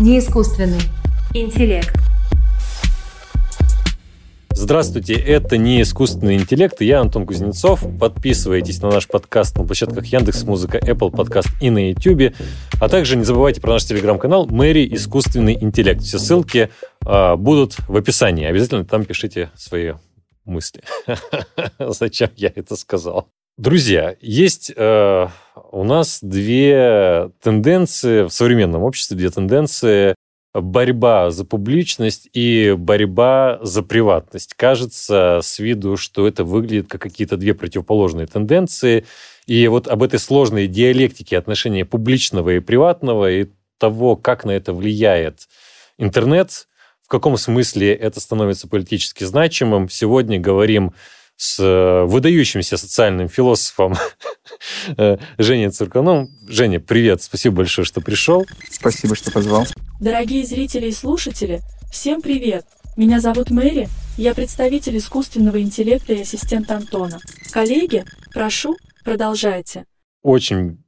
Не искусственный. Интеллект. Здравствуйте, это не искусственный интеллект, и я Антон Кузнецов. Подписывайтесь на наш подкаст на площадках Яндекс Музыка, Apple Podcast и на YouTube. А также не забывайте про наш телеграм-канал Мэри Искусственный интеллект. Все ссылки э, будут в описании. Обязательно там пишите свои мысли. Зачем я это сказал? Друзья, есть э, у нас две тенденции в современном обществе, две тенденции борьба за публичность и борьба за приватность. Кажется с виду, что это выглядит как какие-то две противоположные тенденции. И вот об этой сложной диалектике отношения публичного и приватного и того, как на это влияет интернет, в каком смысле это становится политически значимым, сегодня говорим с э, выдающимся социальным философом э, Женей Циркуном. Женя, привет, спасибо большое, что пришел. Спасибо, что позвал. Дорогие зрители и слушатели, всем привет! Меня зовут Мэри, я представитель искусственного интеллекта и ассистент Антона. Коллеги, прошу, продолжайте. Очень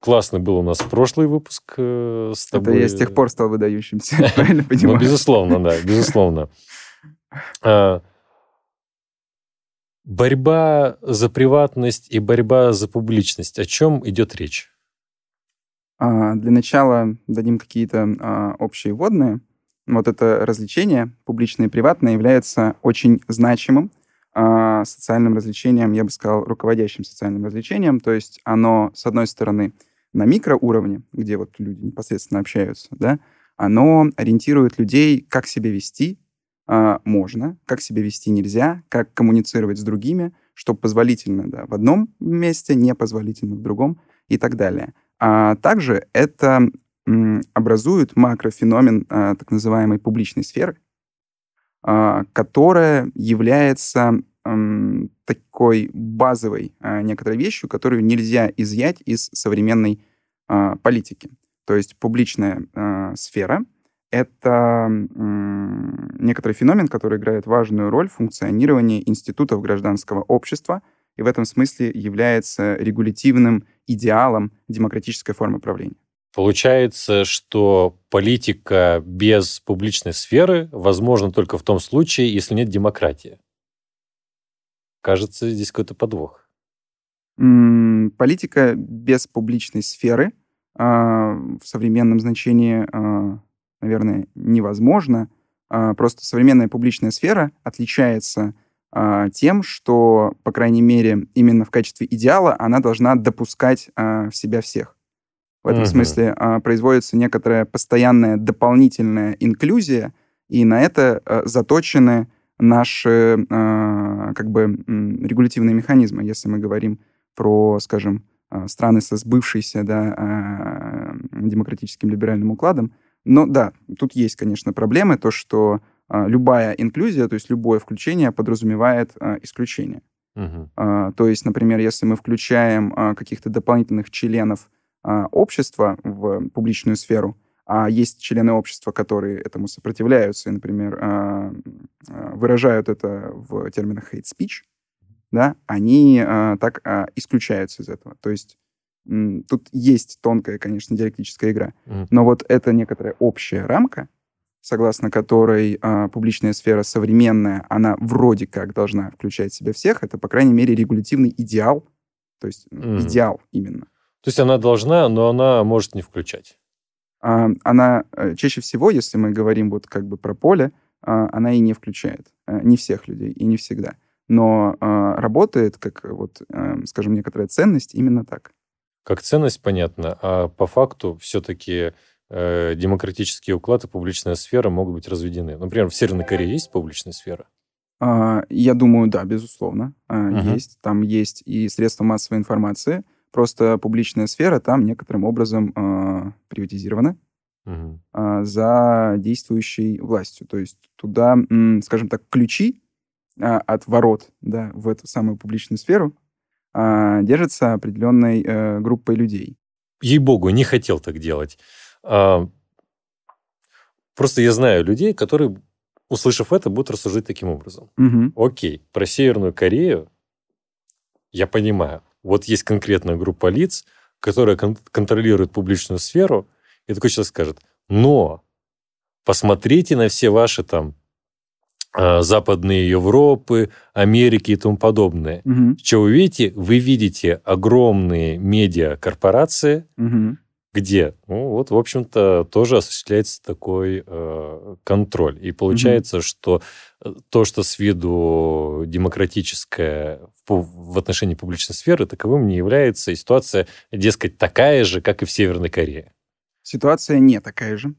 классный был у нас прошлый выпуск э, с тобой. Это я с тех пор стал выдающимся, правильно ну, понимаю? Ну, безусловно, да, безусловно. Борьба за приватность и борьба за публичность. О чем идет речь? А, для начала дадим какие-то а, общие вводные. Вот это развлечение, публичное и приватное, является очень значимым а, социальным развлечением, я бы сказал, руководящим социальным развлечением. То есть оно, с одной стороны, на микроуровне, где вот люди непосредственно общаются, да, оно ориентирует людей, как себя вести можно, как себя вести нельзя, как коммуницировать с другими, что позволительно да, в одном месте, непозволительно в другом и так далее. А также это образует макрофеномен а, так называемой публичной сферы, а, которая является такой базовой а, некоторой вещью, которую нельзя изъять из современной политики. То есть публичная сфера — это некоторый феномен, который играет важную роль в функционировании институтов гражданского общества и в этом смысле является регулятивным идеалом демократической формы правления. Получается, что политика без публичной сферы возможна только в том случае, если нет демократии. Кажется, здесь какой-то подвох. Политика без публичной сферы а, в современном значении, а, наверное, невозможна. А, просто современная публичная сфера отличается а, тем, что, по крайней мере, именно в качестве идеала она должна допускать а, в себя всех. В этом угу. смысле производится некоторая постоянная дополнительная инклюзия, и на это заточены наши как бы регулятивные механизмы, если мы говорим про, скажем, страны со сбывшейся да, демократическим либеральным укладом. Но да, тут есть, конечно, проблемы, то, что а, любая инклюзия, то есть любое включение подразумевает а, исключение. Угу. То есть, например, если мы включаем каких-то дополнительных членов общества в публичную сферу, а есть члены общества, которые этому сопротивляются и, например, выражают это в терминах hate speech, да, они так исключаются из этого. То есть тут есть тонкая, конечно, диалектическая игра, но вот это некоторая общая рамка, согласно которой э, публичная сфера современная, она вроде как должна включать в себя всех, это, по крайней мере, регулятивный идеал, то есть mm. идеал именно. То есть она должна, но она может не включать. А, она э, чаще всего, если мы говорим вот как бы про поле, а, она и не включает. А, не всех людей и не всегда. Но работает как вот, а, скажем, некоторая ценность именно так. Как ценность, понятно. А по факту все-таки Э, демократический уклад и публичная сфера могут быть разведены. Например, в Северной Корее есть публичная сфера? А, я думаю, да, безусловно, uh есть. Там есть и средства массовой информации. Просто публичная сфера там некоторым образом э, приватизирована uh э, за действующей властью. То есть туда, скажем так, ключи э, от ворот да, в эту самую публичную сферу э, держатся определенной э, группой людей. Ей-богу, не хотел так делать. А, просто я знаю людей, которые, услышав это, будут рассуждать таким образом. Угу. Окей, про Северную Корею я понимаю. Вот есть конкретная группа лиц, которая кон- контролирует публичную сферу, и такой человек скажет, Но посмотрите на все ваши там а, западные Европы, Америки и тому подобное. Мгм. Что вы видите? Вы видите огромные медиакорпорации, Мгм. где, ну, вот, в общем-то, тоже осуществляется такой э, контроль. И получается, что э, то, что с виду демократическое в, в отношении публичной сферы, таковым не является. И ситуация, дескать, такая же, как и в Северной Корее. Ситуация не такая же.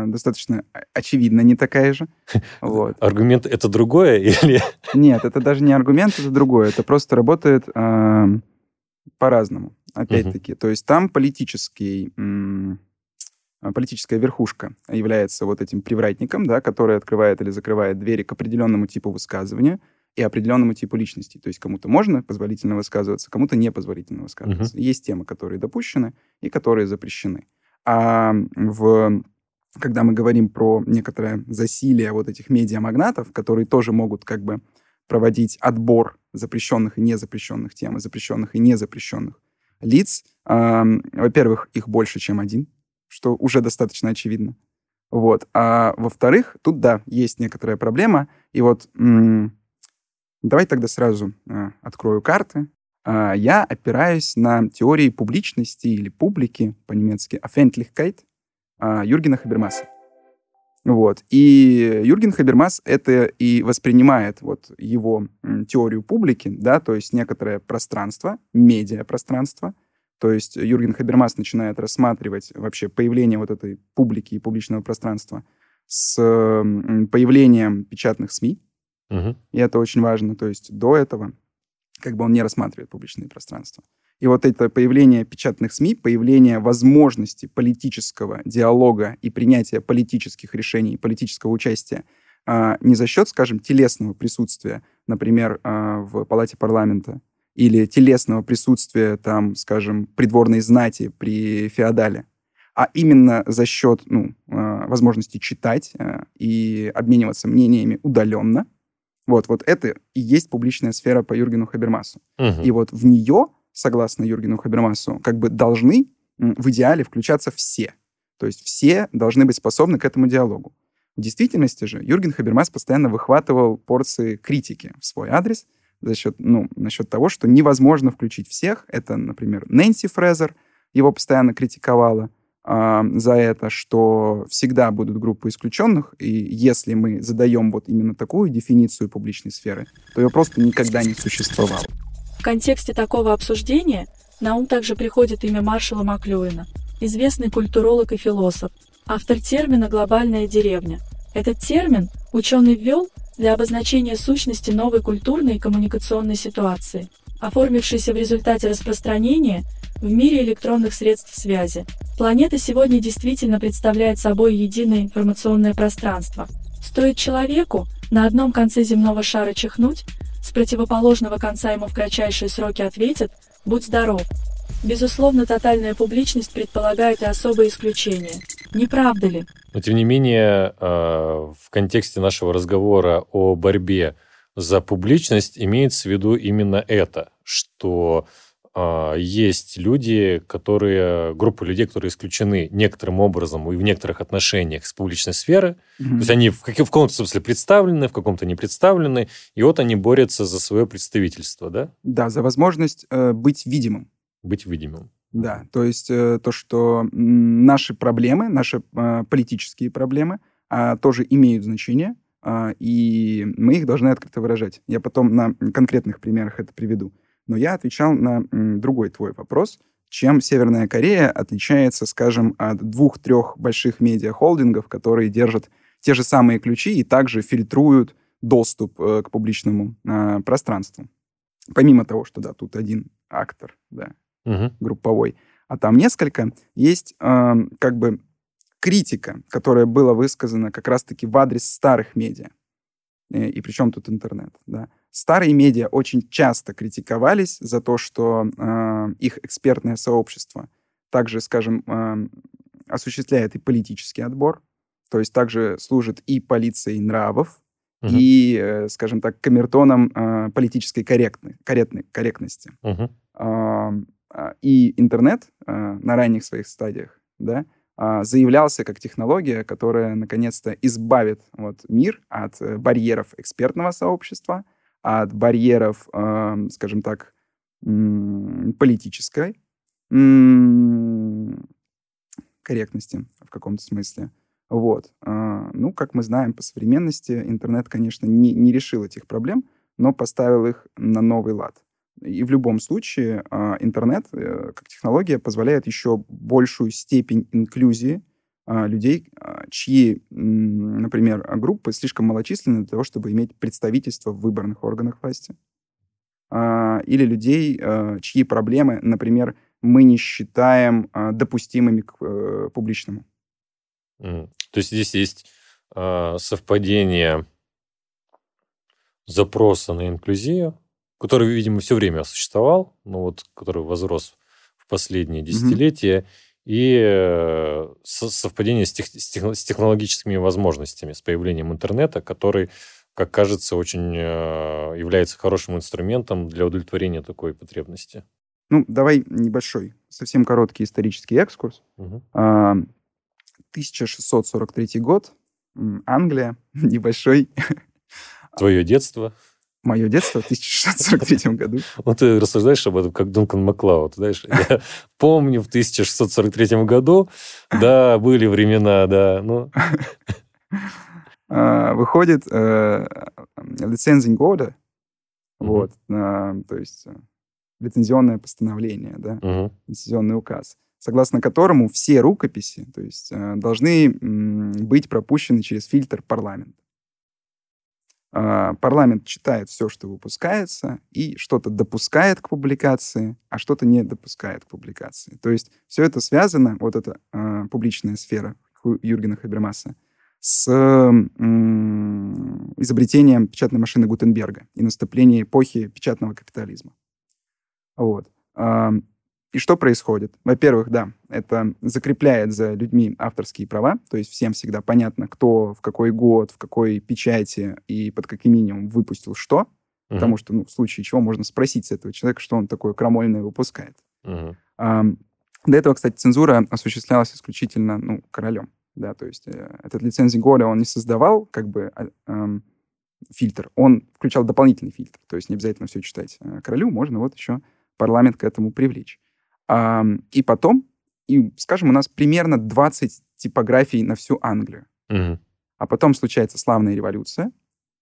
А, достаточно о- очевидно не такая же. Вот. Аргумент это другое или... Нет, это даже не аргумент, это другое. Это просто работает ам, по-разному. Опять-таки. То есть там политический, а, политическая верхушка является вот этим привратником, да, который открывает или закрывает двери к определенному типу высказывания и определенному типу личности. То есть кому-то можно позволительно высказываться, кому-то непозволительно высказываться. Есть темы, которые допущены и которые запрещены. А в когда мы говорим про некоторое засилие вот этих медиамагнатов, которые тоже могут как бы проводить отбор запрещенных и незапрещенных тем, и запрещенных и незапрещенных лиц. Во-первых, их больше, чем один, что уже достаточно очевидно. Вот. А во-вторых, тут, да, есть некоторая проблема. И вот давай тогда сразу а, открою карты. А, Я опираюсь на теории публичности или публики, по-немецки Öffentlichkeit, а, Юргена Хабермаса. Вот. И Юрген Хабермас это и воспринимает вот его теорию публики, да, то есть некоторое пространство, медиапространство. То есть Юрген Хабермас начинает рассматривать вообще появление вот этой публики и публичного пространства с появлением печатных СМИ, Мгм. и это очень важно. То есть до этого как бы он не рассматривает публичные пространства. И вот это появление печатных СМИ, появление возможности политического диалога и принятия политических решений, политического участия а, не за счет, скажем, телесного присутствия, например, а, в палате парламента, или телесного присутствия, там, скажем, придворной знати при феодале, а именно за счет ну, а, возможности читать и обмениваться мнениями удаленно. Вот, вот это и есть публичная сфера по Юргену Хабермасу. Мгм. И вот в нее, согласно Юргену Хабермасу, как бы должны в идеале включаться все. То есть все должны быть способны к этому диалогу. В действительности же Юрген Хабермас постоянно выхватывал порции критики в свой адрес за счет, ну, насчет того, что невозможно включить всех. Это, например, Нэнси Фрезер его постоянно критиковала а, за это, что всегда будут группы исключенных, и если мы задаем вот именно такую дефиницию публичной сферы, то ее просто никогда не существовало. В контексте такого обсуждения на ум также приходит имя Маршала Маклюина, известный культуролог и философ, автор термина «глобальная деревня». Этот термин ученый ввел для обозначения сущности новой культурной и коммуникационной ситуации, оформившейся в результате распространения в мире электронных средств связи. Планета сегодня действительно представляет собой единое информационное пространство. Стоит человеку на одном конце земного шара чихнуть, с противоположного конца ему в кратчайшие сроки ответят «Будь здоров». Безусловно, тотальная публичность предполагает и особые исключения. Не правда ли? Но, тем не менее, э, в контексте нашего разговора о борьбе за публичность имеется в виду именно это, что есть люди, которые, группа людей, которые исключены некоторым образом и в некоторых отношениях с публичной сферы. То есть они в, как- в каком-то смысле представлены, в каком-то не представлены, и вот они борются за свое представительство, да? Да, за возможность э, быть видимым. Быть видимым. Да, то есть э, то, что наши проблемы, наши э, политические проблемы а, тоже имеют значение, а, и мы их должны открыто выражать. Я потом на конкретных примерах это приведу. Но я отвечал на другой твой вопрос, чем Северная Корея отличается, скажем, от двух-трех больших медиахолдингов, которые держат те же самые ключи и также фильтруют доступ э, к публичному э, пространству. Помимо того, что, да, тут один актор, да, Мгм. групповой, а там несколько, есть э, как бы критика, которая была высказана как раз-таки в адрес старых медиа. Э, И причем тут интернет, да. Старые медиа очень часто критиковались за то, что э, их экспертное сообщество также, скажем, э, осуществляет и политический отбор, то есть также служит и полицией нравов, Мгм. и, э, скажем так, камертоном э, политической корректны- корректны- корректности. Мгм. А, а, и интернет а, на ранних своих стадиях, да, а, заявлялся как технология, которая наконец-то избавит вот, мир от э, барьеров экспертного сообщества, от барьеров, скажем так, политической корректности в каком-то смысле. Вот. А, ну, как мы знаем по современности, интернет, конечно, не, не решил этих проблем, но поставил их на новый лад. И в любом случае а, интернет э, как технология позволяет еще большую степень инклюзии людей, чьи, например, группы слишком малочисленны для того, чтобы иметь представительство в выборных органах власти. Или людей, чьи проблемы, например, мы не считаем допустимыми к э, публичному. То есть здесь есть совпадение запроса на инклюзию, который, видимо, все время существовал, но вот который возрос в последние десятилетия, mm-hmm. И э, совпадение с, тех, с технологическими возможностями, с появлением интернета, который, как кажется, очень э, является хорошим инструментом для удовлетворения такой потребности. Ну, давай небольшой, совсем короткий исторический экскурс. Угу. 1643 год, Англия, небольшой Твое детство? Мое детство в 1643 году. Вот ты рассуждаешь об этом, как Дункан Маклауд, знаешь. Я помню в 1643 году, да, были времена, да, ну... Выходит э, лицензинг года, вот, то есть э, лицензионное постановление, да, лицензионный указ, согласно которому все рукописи, то есть э, должны быть пропущены через фильтр парламента. А, парламент читает все, что выпускается, и что-то допускает к публикации, а что-то не допускает к публикации. То есть все это связано, вот эта э, публичная сфера Юргена Хабермаса, с м- изобретением печатной машины Гутенберга и наступлением эпохи печатного капитализма. Вот. И что происходит? Во-первых, да, это закрепляет за людьми авторские права, то есть всем всегда понятно, кто в какой год, в какой печати и под каким минимум выпустил что, uh-huh. потому что, ну, в случае чего можно спросить с этого человека, что он такое крамольное выпускает. Uh-huh. А, до этого, кстати, цензура осуществлялась исключительно, ну, королем, да, то есть э, этот лицензий года он не создавал, как бы, э, э, фильтр, он включал дополнительный фильтр, то есть не обязательно все читать э, королю, можно вот еще парламент к этому привлечь. И потом, и, скажем, у нас примерно 20 типографий на всю Англию. Угу. А потом случается славная революция.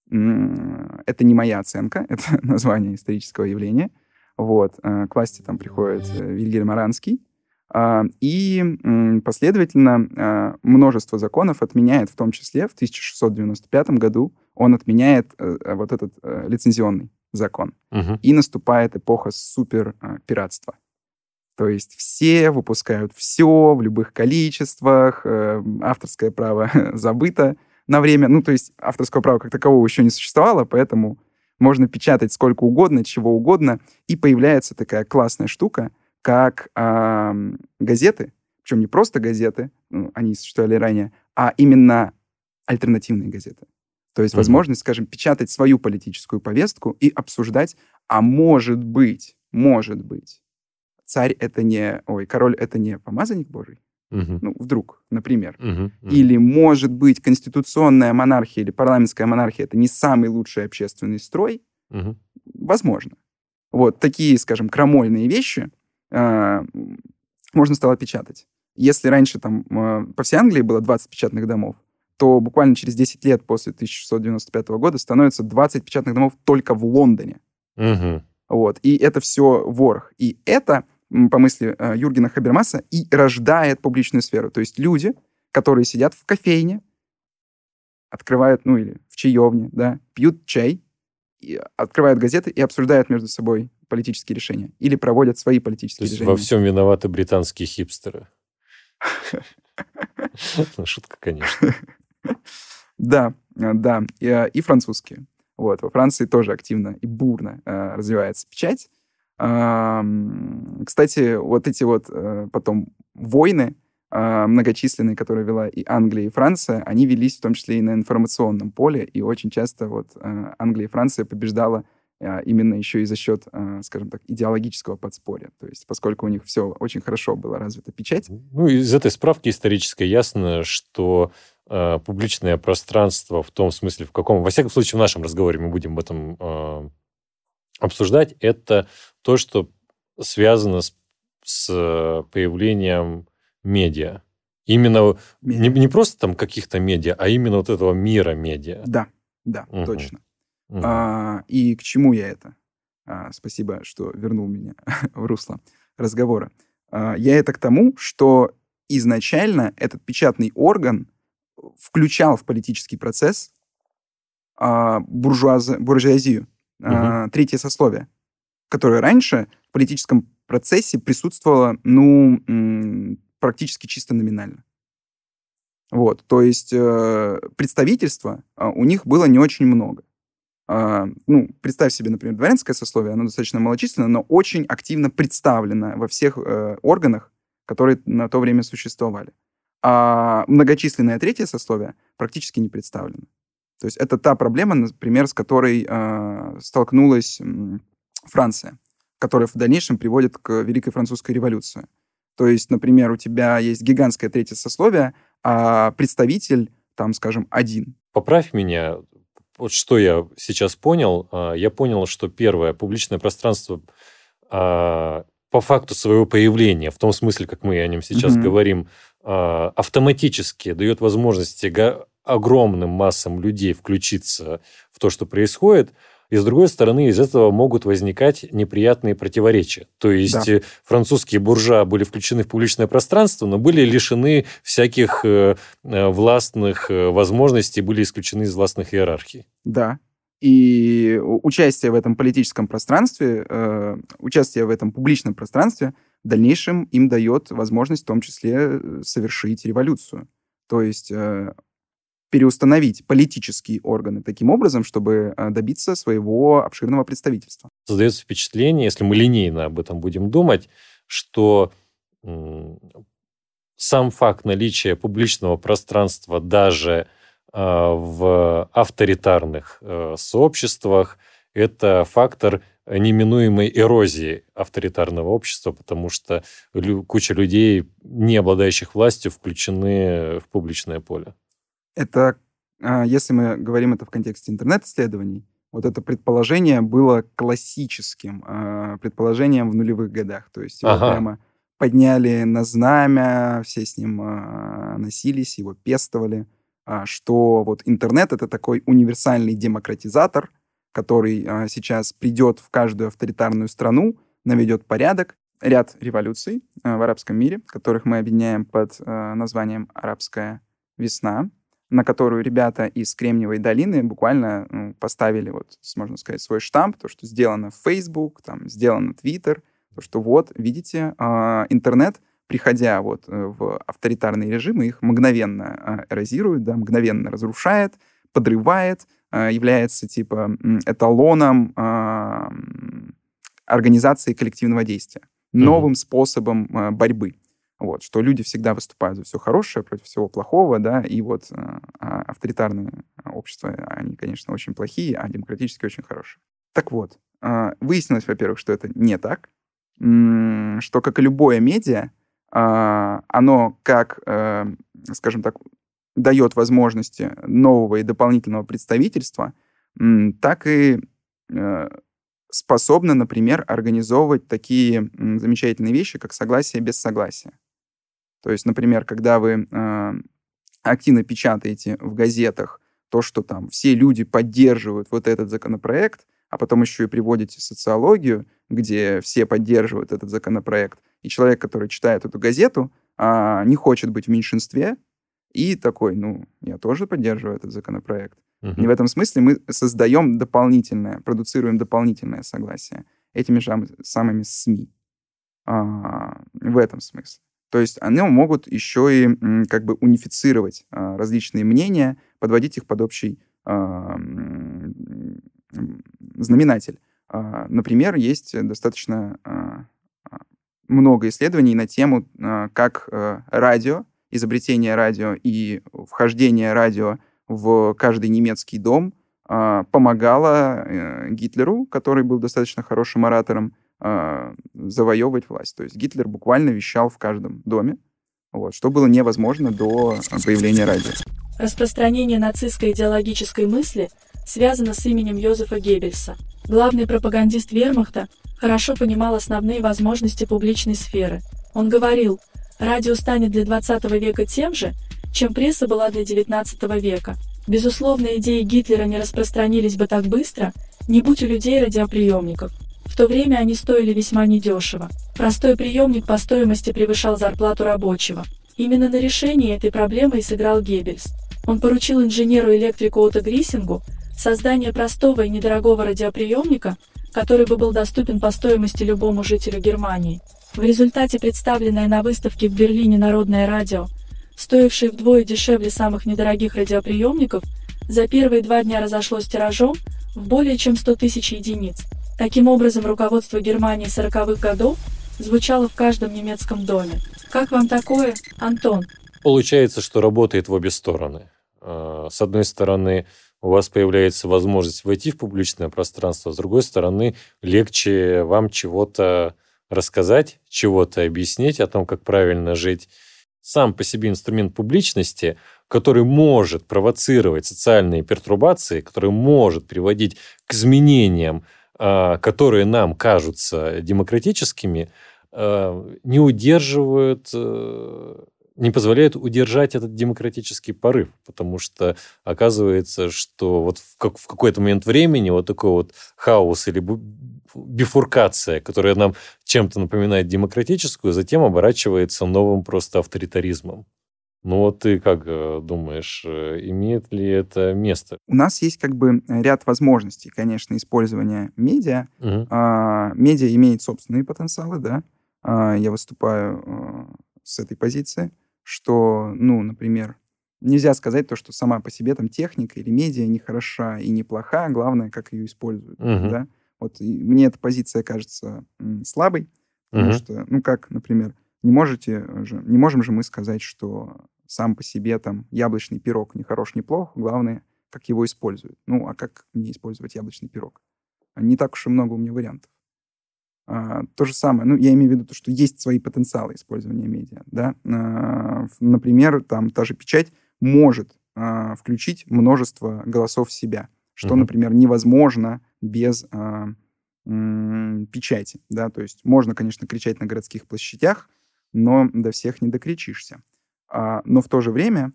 Это не моя оценка, это название исторического явления. Вот. Э, к власти там приходит э, Вильгельм Аранский. А, и последовательно э, множество законов отменяет, в том числе в 1695 году он отменяет вот этот лицензионный закон. Угу. И наступает эпоха супер пиратства. То есть все выпускают все в любых количествах, э, авторское право забыто на время. Ну, то есть авторского права как такового еще не существовало, поэтому можно печатать сколько угодно, чего угодно, и появляется такая классная штука, как э, газеты, причем не просто газеты, ну, они существовали ранее, а именно альтернативные газеты. То есть mm-hmm. возможность, скажем, печатать свою политическую повестку и обсуждать, а может быть, может быть, царь это не, ой, король это не помазанник Божий? Угу. Ну, вдруг, например. Угу, угу. Или, может быть, конституционная монархия или парламентская монархия это не самый лучший общественный строй? Угу. Возможно. Вот такие, скажем, крамольные вещи э, можно стало печатать. Если раньше там э, по всей Англии было 20 печатных домов, то буквально через 10 лет после 1695 года становится 20 печатных домов только в Лондоне. Угу. Вот. И это все ворох. И это по мысли э, Юргена Хабермаса, и рождает публичную сферу. То есть люди, которые сидят в кофейне, открывают, ну или в чаевне, да, пьют чай, и открывают газеты и обсуждают между собой политические решения. Или проводят свои политические То есть решения. во всем виноваты британские хипстеры. Ну, шутка, конечно. Да, да, и, и французские. Вот, во Франции тоже активно и бурно э, развивается печать. Кстати, вот эти вот э, потом войны а, многочисленные, которые вела и Англия, и Франция, они велись в том числе и на информационном поле, и очень часто вот э, Англия и Франция побеждала а, именно еще и за счет, а, скажем так, идеологического подспорья. То есть поскольку у них все очень хорошо было развита печать. Ну, из этой справки исторической ясно, что э, публичное пространство в том смысле, в каком, во всяком случае, в нашем разговоре мы будем об этом э, обсуждать, это то, что связано с, с появлением медиа. Именно не, не просто там каких-то медиа, а именно вот этого мира медиа. Да, да, угу. точно. Угу. А, и к чему я это? А, спасибо, что вернул меня в русло разговора. А, я это к тому, что изначально этот печатный орган включал в политический процесс а, буржуаз, буржуазию, угу. а, третье сословие, которое раньше в политическом процессе присутствовало, ну, практически чисто номинально. Вот, то есть э, представительства э, у них было не очень много. А, ну, представь себе, например, дворянское сословие, оно достаточно малочисленное, но очень активно представлено во всех э, органах, которые на то время существовали. А многочисленное третье сословие практически не представлено. То есть это та проблема, например, с которой э, столкнулась Франция, которая в дальнейшем приводит к Великой Французской революции. То есть, например, у тебя есть гигантское третье сословие, а представитель, там, скажем, один. Поправь меня, вот что я сейчас понял. А, я понял, что первое, публичное пространство а, по факту своего появления, в том смысле, как мы о нем сейчас mm-hmm. говорим, а, автоматически дает возможности огромным массам людей включиться в то, что происходит – и с другой стороны, из этого могут возникать неприятные противоречия. То есть да. Э, французские буржуа были включены в публичное пространство, но были лишены всяких э, э, властных возможностей, были исключены из властных иерархий. Да, и участие в этом политическом пространстве, э, участие в этом публичном пространстве в дальнейшем им дает возможность в том числе совершить революцию. То есть э, переустановить политические органы таким образом, чтобы э, добиться своего обширного представительства. Создается впечатление, если мы линейно об этом будем думать, что сам факт наличия публичного пространства даже э, в авторитарных э, сообществах – это фактор неминуемой эрозии авторитарного общества, потому что куча людей, не обладающих властью, включены в публичное поле. Это, а, если мы говорим это в контексте интернет-исследований, вот это предположение было классическим а, предположением в нулевых годах. То есть его ага. прямо подняли на знамя, все с ним а, носились, его пестовали, что вот интернет — это такой универсальный демократизатор, который сейчас придет в каждую авторитарную страну, наведет порядок. Ряд революций в арабском мире, которых мы объединяем под названием «Арабская весна», на которую ребята из Кремниевой долины буквально ну, поставили, вот, можно сказать, свой штамп, то, что сделано в Facebook, там, сделано Twitter, то, что вот, видите, э, интернет, приходя вот э, в авторитарные режимы, их мгновенно э, эрозирует, да, мгновенно разрушает, подрывает, э, является типа эталоном э, организации коллективного действия, новым mm-hmm. способом борьбы. Вот, что люди всегда выступают за все хорошее против всего плохого, да, и вот э, а авторитарные общества, они, конечно, очень плохие, а демократические очень хорошие. Так вот, э, выяснилось, во-первых, что это не так, что, как и любое медиа, э, оно как, э, скажем так, дает возможности нового и дополнительного представительства, так и э, способно, например, организовывать такие замечательные вещи, как согласие без согласия. То есть, например, когда вы э, активно печатаете в газетах то, что там все люди поддерживают вот этот законопроект, а потом еще и приводите социологию, где все поддерживают этот законопроект, и человек, который читает эту газету, э, не хочет быть в меньшинстве, и такой, ну, я тоже поддерживаю этот законопроект. Uh-huh. И в этом смысле мы создаем дополнительное, продуцируем дополнительное согласие этими же самыми СМИ. А, в этом смысле. То есть они могут еще и как бы унифицировать а, различные мнения, подводить их под общий а, знаменатель. А, например, есть достаточно много исследований на тему, как радио, изобретение радио и вхождение радио в каждый немецкий дом помогала э, Гитлеру, который был достаточно хорошим оратором, а, завоевывать власть. То есть Гитлер буквально вещал в каждом доме, вот, что было невозможно до появления радио. Распространение нацистской идеологической мысли связано с именем Йозефа Геббельса. Главный пропагандист вермахта хорошо понимал основные возможности публичной сферы. Он говорил, радио станет для 20 века тем же, чем пресса была для 19 века. Безусловно, идеи Гитлера не распространились бы так быстро, не будь у людей радиоприемников. В то время они стоили весьма недешево. Простой приемник по стоимости превышал зарплату рабочего. Именно на решении этой проблемы и сыграл Геббельс. Он поручил инженеру-электрику Отто Гриссингу создание простого и недорогого радиоприемника, который бы был доступен по стоимости любому жителю Германии. В результате представленное на выставке в Берлине Народное радио, стоившее вдвое дешевле самых недорогих радиоприемников, за первые два дня разошлось тиражом в более чем 100 тысяч единиц. Таким образом, руководство Германии 40-х годов звучало в каждом немецком доме. Как вам такое, Антон? Получается, что работает в обе стороны. А, с одной стороны, у вас появляется возможность войти в публичное пространство, с другой стороны, легче вам чего-то рассказать, чего-то объяснить о том, как правильно жить. Сам по себе инструмент публичности, который может провоцировать социальные пертурбации, который может приводить к изменениям которые нам кажутся демократическими, а, не удерживают, э, не позволяют удержать этот демократический порыв, потому что оказывается, что вот в какой-то момент времени вот такой вот хаос или бифуркация, которая нам чем-то напоминает демократическую, затем оборачивается новым просто авторитаризмом. Ну вот ты как э, думаешь, э, имеет ли это место? У нас есть как бы ряд возможностей, конечно, использования медиа. Угу. А, медиа имеет собственные потенциалы, да. А, я выступаю а, с этой позиции, что, ну, например, нельзя сказать то, что сама по себе там техника или медиа не хороша и не плоха, главное, как ее используют, угу. да. Вот мне эта позиция кажется слабой, потому угу. что, ну, как, например, не можете же, не можем же мы сказать, что сам по себе там яблочный пирог не хорош, не плох, главное, как его используют. Ну, а как не использовать яблочный пирог? Не так уж и много у меня вариантов. А, то же самое, ну, я имею в виду то, что есть свои потенциалы использования медиа, да. А, например, там та же печать может а, включить множество голосов в себя, что, mm-hmm. например, невозможно без а, печати, да, то есть можно, конечно, кричать на городских площадях, но до всех не докричишься. А, но в то же время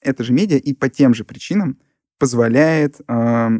это же медиа и по тем же причинам позволяет э,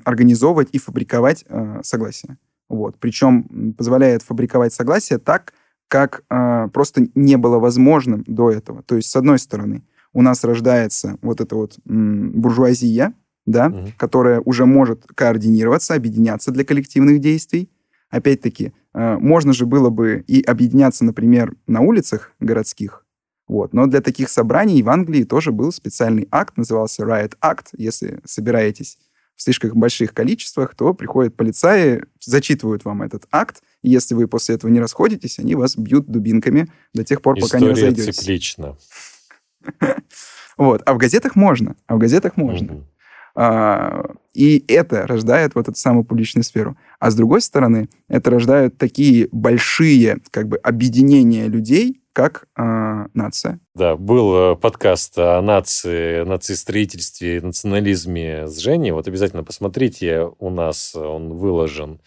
организовывать и фабриковать э, согласие. Вот. Причем позволяет фабриковать согласие так, как э, просто не было возможным до этого. То есть, с одной стороны, у нас рождается вот эта вот м, буржуазия, да, угу. которая уже может координироваться, объединяться для коллективных действий. Опять-таки, можно же было бы и объединяться, например, на улицах городских, вот. Но для таких собраний в Англии тоже был специальный акт, назывался Riot Act. Если собираетесь в слишком больших количествах, то приходят полицаи, зачитывают вам этот акт, и если вы после этого не расходитесь, они вас бьют дубинками до тех пор, пока не разойдетесь. циклично. Вот. А в газетах можно. А в газетах можно. А, и это рождает вот эту самую публичную сферу. А с другой стороны, это рождает такие большие как бы объединения людей, как э, нация. Да, был э, подкаст о нации, нации-строительстве и национализме с Женей. Вот обязательно посмотрите, у нас он выложен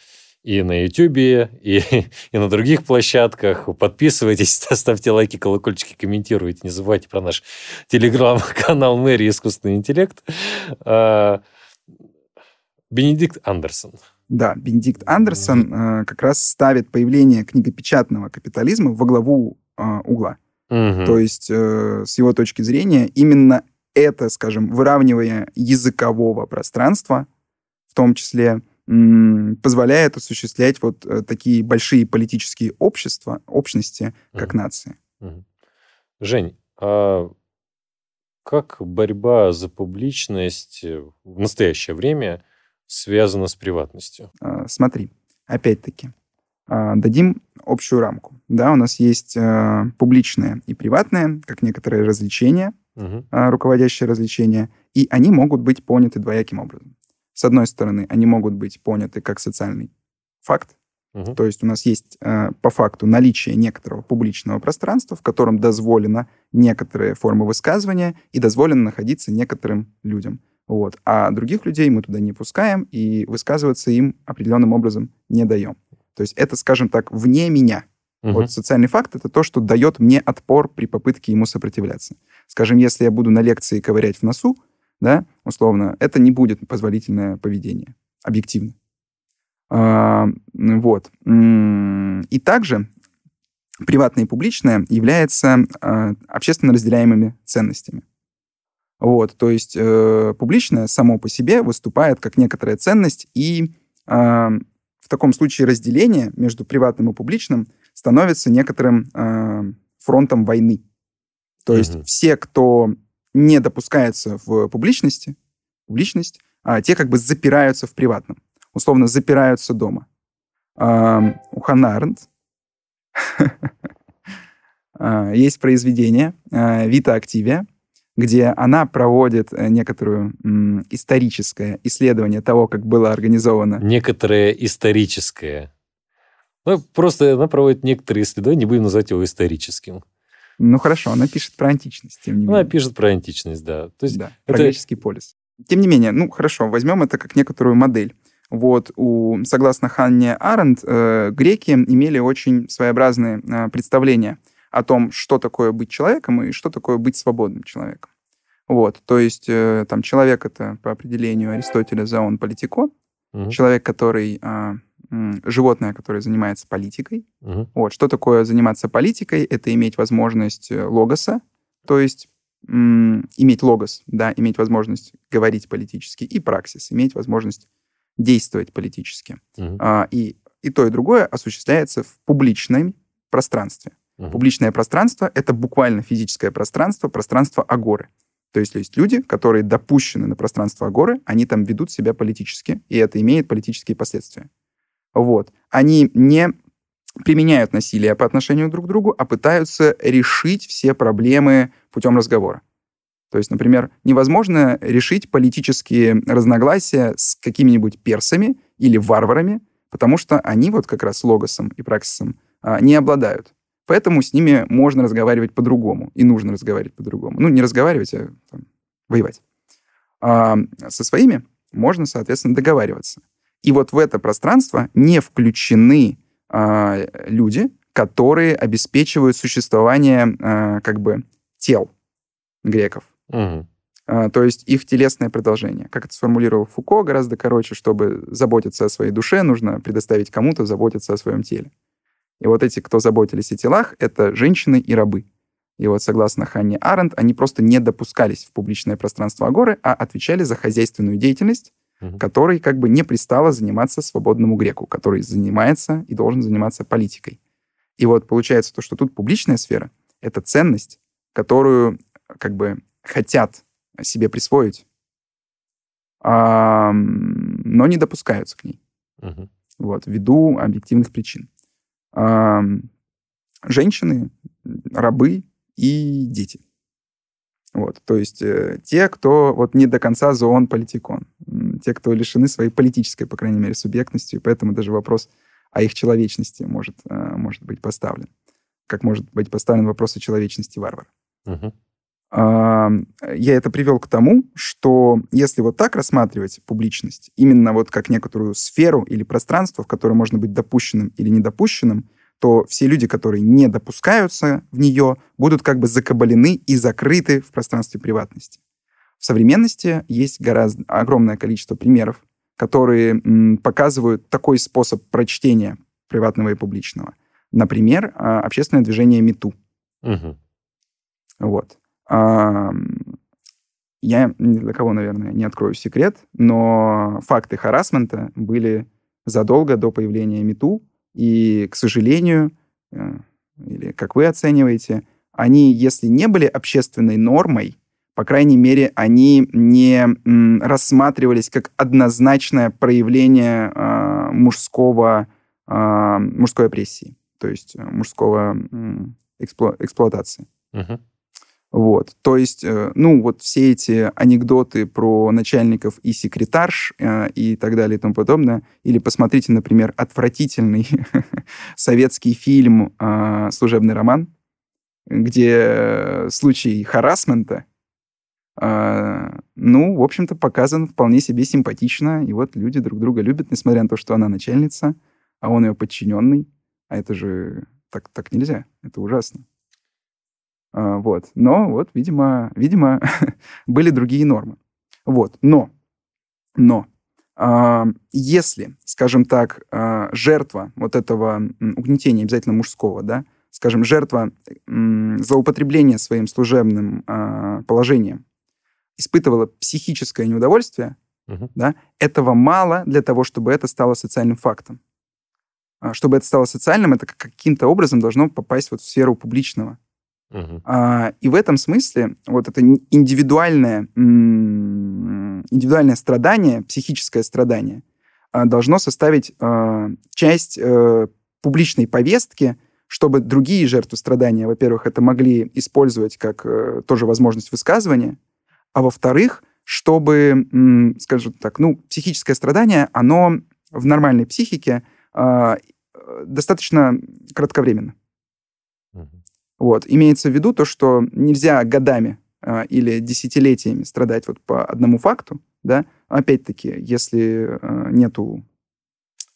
и на YouTube, и, и на других площадках. Подписывайтесь, ставьте лайки, колокольчики, комментируйте. Не забывайте про наш телеграм-канал Мэри Искусственный интеллект. А, Бенедикт Андерсон. Да, Бенедикт Андерсон э, как раз ставит появление книгопечатного капитализма во главу э, угла. Угу. То есть, э, с его точки зрения, именно это, скажем, выравнивание языкового пространства, в том числе, позволяет осуществлять вот э, такие большие политические общества, общности, как угу. нации. Угу. Жень, а как борьба за публичность в настоящее время связана с приватностью? А, смотри, опять-таки, А, дадим общую рамку. Да, у нас есть а, публичное и приватное, как некоторые развлечения, а, руководящие развлечения, и они могут быть поняты двояким образом. С одной стороны, они могут быть поняты как социальный факт, Мгм. то есть у нас есть э, по факту наличие некоторого публичного пространства, в котором дозволено некоторые формы высказывания и дозволено находиться некоторым людям. Вот. А других людей мы туда не пускаем и высказываться им определенным образом не даем. То есть это, скажем так, вне меня. Мгм. Вот социальный факт — это то, что дает мне отпор при попытке ему сопротивляться. Скажем, если я буду на лекции ковырять в носу, да, условно, это не будет позволительное поведение, объективно. А, вот. И также приватное и публичное является а, общественно разделяемыми ценностями. Вот, то есть э, публичное само по себе выступает как некоторая ценность, и а, в таком случае разделение между приватным и публичным становится некоторым а, фронтом войны. То есть Мгм. все, кто не допускается в публичности, публичность, а те как бы запираются в приватном. Условно, запираются дома. У Ханна есть произведение а, «Вита Активия», где она проводит э, некоторую м, историческое исследование того, как было организовано Некоторое историческое. Ну, просто она проводит некоторые исследования, не будем называть его историческим. Ну хорошо, она пишет про античность, тем не Она менее. пишет про античность, да. То есть да, про это- греческий полис. Тем не менее, ну хорошо, возьмем это как некоторую модель. Вот, у, согласно Ханне Аренд, э, греки имели очень своеобразные э, представления о том, что такое быть человеком и что такое быть свободным человеком. Вот, то есть э, там человек это по определению Аристотеля зоон политикон, Мгм, человек, который м, животное, которое занимается политикой, мгм, Вот, что такое заниматься политикой? Это иметь возможность э, логоса, то есть иметь логос, да, иметь возможность говорить политически, и праксис, иметь возможность действовать политически. мгм, А, и, и то, и другое осуществляется в публичном пространстве. мгм. Публичное пространство — это буквально физическое пространство, пространство агоры. То есть есть люди, которые допущены на пространство агоры, они там ведут себя политически, и это имеет политические последствия. Вот. Они не применяют насилие по отношению друг к другу, а пытаются решить все проблемы путем разговора. То есть, например, невозможно решить политические разногласия с какими-нибудь персами или варварами, потому что они вот как раз логосом и праксисом а, не обладают. Поэтому с ними можно разговаривать по-другому, и нужно разговаривать по-другому. Ну, не разговаривать, а там, воевать. А со своими можно, соответственно, договариваться. И вот в это пространство не включены а, люди, которые обеспечивают существование а, как бы тел греков. А, то есть их телесное продолжение. Как это сформулировал Фуко, гораздо короче, чтобы заботиться о своей душе, нужно предоставить кому-то заботиться о своем теле. И вот эти, кто заботились о телах, это женщины и рабы. И вот согласно Ханне Аренд, они просто не допускались в публичное пространство Агоры, а отвечали за хозяйственную деятельность, Мгм. которой как бы не пристало заниматься свободному греку, который занимается и должен заниматься политикой. И вот получается то, что тут публичная сфера — это ценность, которую как бы хотят себе присвоить, а, но не допускаются к ней, Мгм. вот, ввиду объективных причин. А, Женщины, рабы и дети. Вот, то есть э, те, кто вот не до конца зоон политикон, те, кто лишены своей политической, по крайней мере, субъектности, и поэтому даже вопрос о их человечности может, э, может быть поставлен. Как может быть поставлен вопрос о человечности варвара. А, Я это привел к тому, что если вот так рассматривать публичность, именно вот как некоторую сферу или пространство, в которое можно быть допущенным или недопущенным, то все люди, которые не допускаются в нее, будут как бы закабалены и закрыты в пространстве приватности. В современности есть гораздо огромное количество примеров, которые м, показывают такой способ прочтения приватного и публичного. Например, а, общественное движение МИТУ. Мгм. Вот. Я ни для кого, наверное, не открою секрет, но факты харасмента были задолго до появления МИТУ, и, к сожалению, э, или как вы оцениваете, они, если не были общественной нормой, по крайней мере, они не рассматривались как однозначное проявление а, мужского а, мужской опрессии, то есть э, мужского экспло, эксплуатации. Угу. Вот, то есть, э, ну, вот все эти анекдоты про начальников и секретарш э, и так далее и тому подобное, или посмотрите, например, отвратительный советский фильм э, «Служебный роман», где случай харасмента, ну, в общем-то, показан вполне себе симпатично, и вот люди друг друга любят, несмотря на то, что она начальница, а он ее подчиненный, а это же так, так нельзя, это ужасно. А, вот. Но вот, видимо, видимо были другие нормы. Вот. Но, но, а, если, скажем так, а, жертва вот этого угнетения, обязательно мужского, да, скажем, жертва злоупотребления своим служебным положением испытывала психическое неудовольствие, угу. да, этого мало для того, чтобы это стало социальным фактом. Чтобы это стало социальным, это каким-то образом должно попасть вот в сферу публичного. Угу. А, и в этом смысле вот это индивидуальное, индивидуальное страдание, психическое страдание, а, должно составить а, часть а, публичной повестки, чтобы другие жертвы страдания, во-первых, это могли использовать как а, тоже возможность высказывания, а во-вторых, чтобы, скажем так, ну, психическое страдание, оно в нормальной психике а, достаточно кратковременно. Вот. Имеется в виду то, что нельзя годами э, или десятилетиями страдать вот по одному факту, да, опять-таки, если э, нету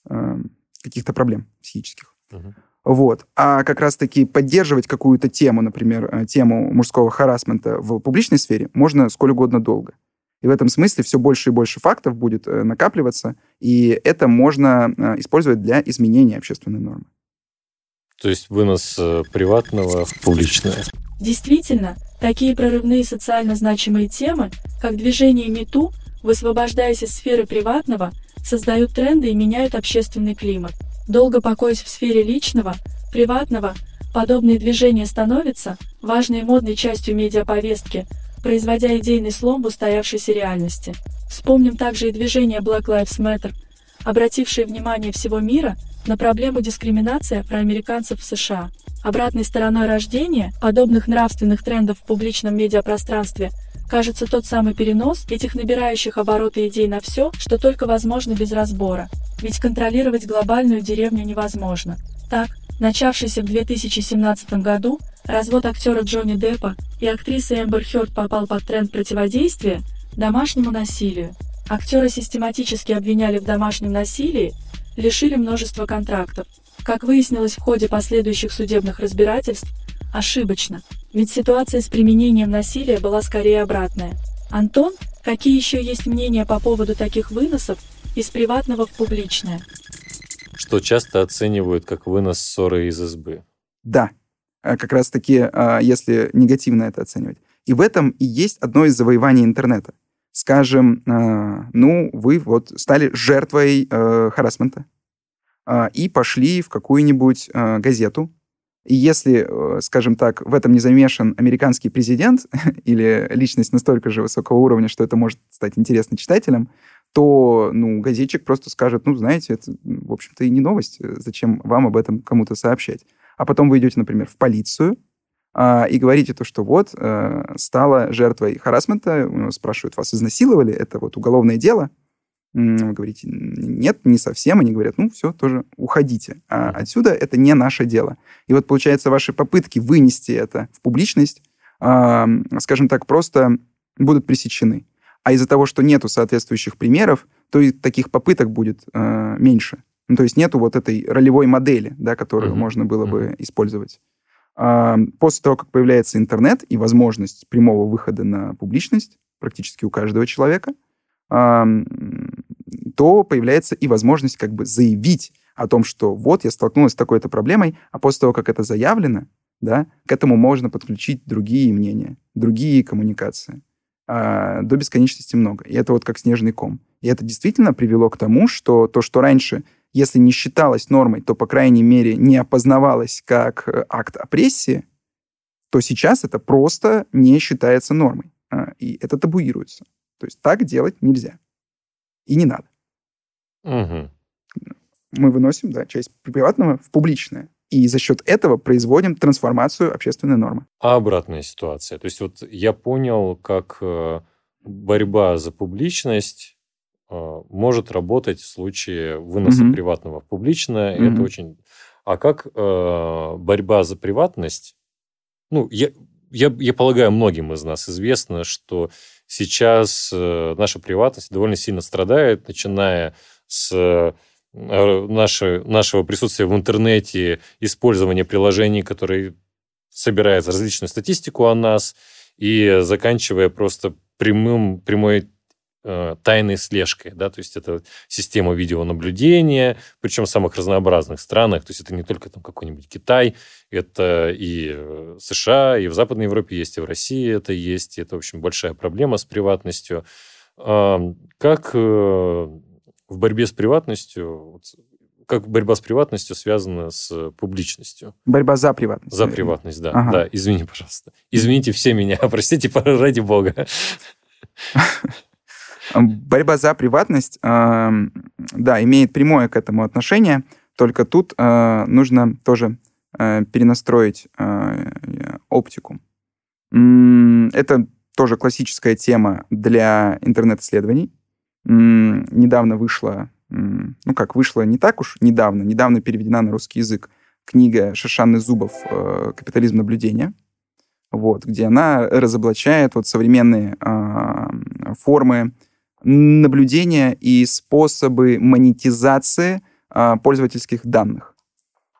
э, каких-то проблем психических. Uh-huh. Вот. А как раз-таки поддерживать какую-то тему, например, тему мужского харасмента в публичной сфере можно сколь угодно долго. И в этом смысле все больше и больше фактов будет э, накапливаться, и это можно использовать для изменения общественной нормы. То есть вынос э, приватного в публичное. Действительно, такие прорывные социально значимые темы, как движение МИТУ, высвобождаясь из сферы приватного, создают тренды и меняют общественный климат. Долго покоясь в сфере личного, приватного, подобные движения становятся важной и модной частью медиаповестки, производя идейный слом в устоявшейся реальности. Вспомним также и движение Black Lives Matter, обратившее внимание всего мира – на проблему дискриминации афроамериканцев в США. Обратной стороной рождения подобных нравственных трендов в публичном медиапространстве кажется тот самый перенос этих набирающих обороты идей на все, что только возможно без разбора. Ведь контролировать глобальную деревню невозможно. Так, начавшийся в 2017 году, развод актера Джонни Деппа и актрисы Эмбер Хёрд попал под тренд противодействия домашнему насилию. Актера систематически обвиняли в домашнем насилии, лишили множества контрактов. Как выяснилось в ходе последующих судебных разбирательств, ошибочно, ведь ситуация с применением насилия была скорее обратная. Антон, какие еще есть мнения по поводу таких выносов из приватного в публичное? Что часто оценивают как вынос ссоры из избы. Да, а как раз таки, а, если негативно это оценивать. И в этом и есть одно из завоеваний интернета скажем, э, ну, вы вот стали жертвой э, харасмента э, и пошли в какую-нибудь э, газету, и если, э, скажем так, в этом не замешан американский президент или личность настолько же высокого уровня, что это может стать интересно читателям, то, ну, газетчик просто скажет, ну, знаете, это, в общем-то, и не новость, зачем вам об этом кому-то сообщать. А потом вы идете, например, в полицию, а, и говорите то, что вот, э, стала жертвой харасмента, спрашивают, вас изнасиловали, это вот уголовное дело. Вы говорите, нет, не совсем. Они говорят, ну, все, тоже уходите. А отсюда это не наше дело. И вот, получается, ваши попытки вынести это в публичность, скажем так, просто будут пресечены. А из-за того, что нету соответствующих примеров, то и таких попыток будет э, меньше. Ну, то есть нету вот этой ролевой модели, да, которую uh-huh. можно было бы использовать. После того, как появляется интернет и возможность прямого выхода на публичность практически у каждого человека, то появляется и возможность как бы заявить о том, что вот я столкнулась с такой-то проблемой, а после того, как это заявлено, да, к этому можно подключить другие мнения, другие коммуникации. А, до бесконечности много. И это вот как снежный ком. И это действительно привело к тому, что то, что раньше если не считалось нормой, то, по крайней мере, не опознавалось как э, акт опрессии, то сейчас это просто не считается нормой. А, и это табуируется. То есть так делать нельзя. И не надо. Угу. мы выносим да, часть приватного в публичное. И за счет этого производим трансформацию общественной нормы. А обратная ситуация? То есть вот я понял, как э, борьба за публичность может работать в случае выноса Мгм. приватного в публичное. Мгм. Это очень... А как э, борьба за приватность? Ну, я, я, я полагаю, многим из нас известно, что сейчас э, наша приватность довольно сильно страдает, начиная с э, наше, нашего присутствия в интернете, использования приложений, которые собирают различную статистику о нас, и заканчивая просто прямым, прямой тайной слежкой, да, то есть это система видеонаблюдения, причем в самых разнообразных странах, то есть это не только там какой-нибудь Китай, это и э, США, и в Западной Европе есть, и в России это есть, и это, в общем, большая проблема с приватностью. Как э, в борьбе с приватностью, как борьба с приватностью связана с публичностью? Борьба за приватность. За приватность, да. Ага. Да, извини, пожалуйста. Извините все меня, простите, ради бога. Борьба за приватность, эм, да, имеет прямое к этому отношение, только тут э, нужно тоже э, перенастроить э, оптику. Это тоже классическая тема для интернет-исследований. Недавно вышла, ну как, вышла не так уж недавно, недавно переведена на русский язык книга Шишаны Зубов «Капитализм наблюдения», вот, где она разоблачает вот современные формы наблюдения и способы монетизации а, пользовательских данных.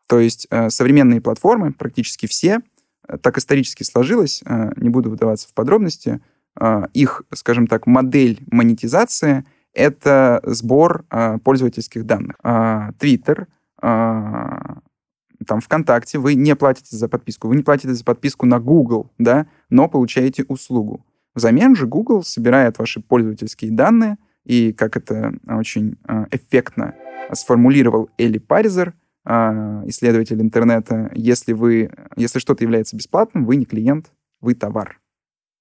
То есть а, современные платформы, практически все, э, так исторически сложилось, а, не буду вдаваться в подробности, их, скажем так, модель монетизации — это сбор пользовательских данных. А, Twitter, а, там ВКонтакте вы не платите за подписку, вы не платите за подписку на Google, да, но получаете услугу. Взамен же Google собирает ваши пользовательские данные, и как это очень э, эффектно сформулировал Элли Паризер, э, исследователь интернета, если вы, если что-то является бесплатным, вы не клиент, вы товар.